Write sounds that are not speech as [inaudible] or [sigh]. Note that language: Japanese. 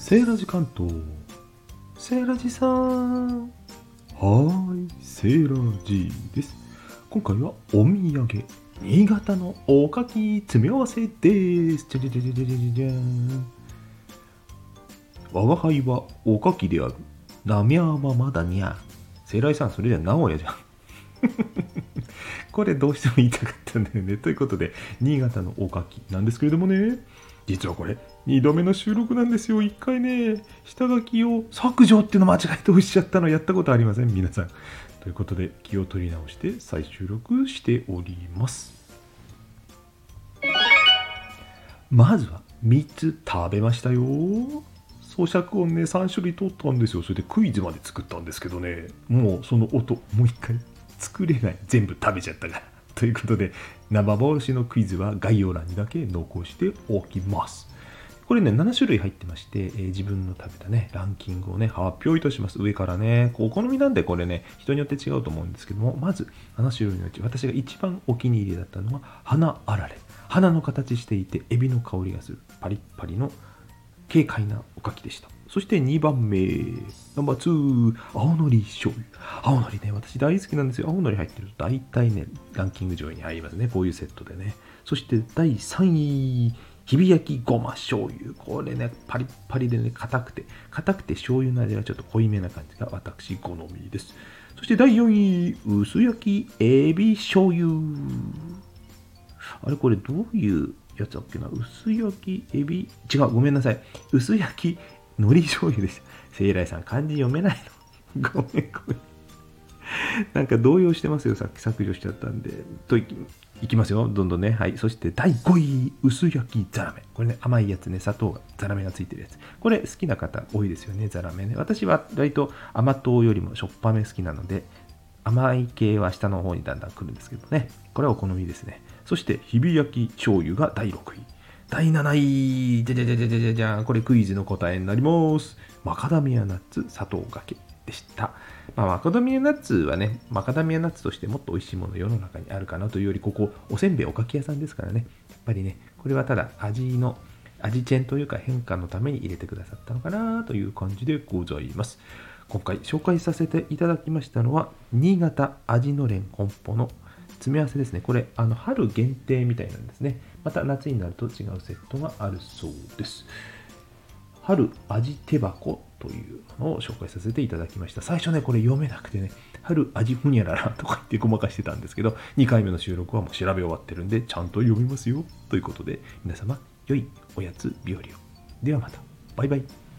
セーラジ関東セーラジさん。はーい。セーラジです。今回はお土産新潟のおかき詰め合わせです。じゃじゃじゃじゃじゃじゃん。我輩はおかきである。なみゃーはまだにゃセーラジさんそれじゃ名古屋じゃん。[laughs] これどうしても言いたかったんだよね。ということで、新潟のおかきなんですけれどもね、実はこれ、2度目の収録なんですよ。1回ね、下書きを削除っていうの間違えておっしゃったのやったことありません、皆さん。ということで、気を取り直して再収録しております。まずは3つ食べましたよ。咀嚼音ね、3種類取ったんですよ。それでクイズまで作ったんですけどね、もうその音、もう一回作れない。全部食べちゃったから。ということで、生幻のクイズは概要欄にだけ残しておきます。これね、7種類入ってまして、えー自分の食べたね、ランキングをね、発表いたします。上からね、お好みなんでこれね、人によって違うと思うんですけども、まず、7種類のうち、私が一番お気に入りだったのは、花あられ。花の形していて、エビの香りがする、パリッパリの軽快なおかきでした。そして2番目、ナンバー2、青のり醤油。青のりね、私大好きなんですよ。青のり入ってると大体ね、ランキング上位に入りますね。こういうセットでね。そして第3位、日比焼きごま醤油。これね、パリッパリでね、硬くて、硬くて醤油の味がちょっと濃いめな感じが私好みです。そして第4位、薄焼きエビ醤油。あれこれどういうやつだっけな？薄焼きエビ？違うごめんなさい薄焼き [laughs] 海苔醤油でした聖来さん漢字読めないの。ごめんごめん。なんか動揺してますよさっき削除しちゃったんで。といきますよ。どんどんね。はい。そして第5位薄焼きザラメ。これね甘いやつね。砂糖がザラメがついてるやつ。これ好きな方多いですよね。ザラメね。私は割と甘党よりもしょっぱめ好きなので甘い系は下の方にだんだん来るんですけどね。これはお好みですね。そして、日比焼き醤油が第6位。第7位、じゃじゃじゃじゃじゃじゃじゃん。これクイズの答えになります。マカダミアナッツ砂糖がけでした。まあ、マカダミアナッツはね、マカダミアナッツとしてもっと美味しいもの世の中にあるかなというより、ここ、おせんべいおかき屋さんですからね。やっぱりね、これはただ味の、味チェンというか変化のために入れてくださったのかなという感じでございます。今回紹介させていただきましたのは新潟味のれん本舗の詰め合わせですね。これあの春限定みたいなんですね。また夏になると違うセットがあるそうです。春味手箱というのを紹介させていただきました。最初ねこれ読めなくてね春味ふにゃららとか言ってごまかしてたんですけど2回目の収録はもう調べ終わってるんでちゃんと読みますよ。ということで皆様良いおやつ日和を。ではまた。バイバイ。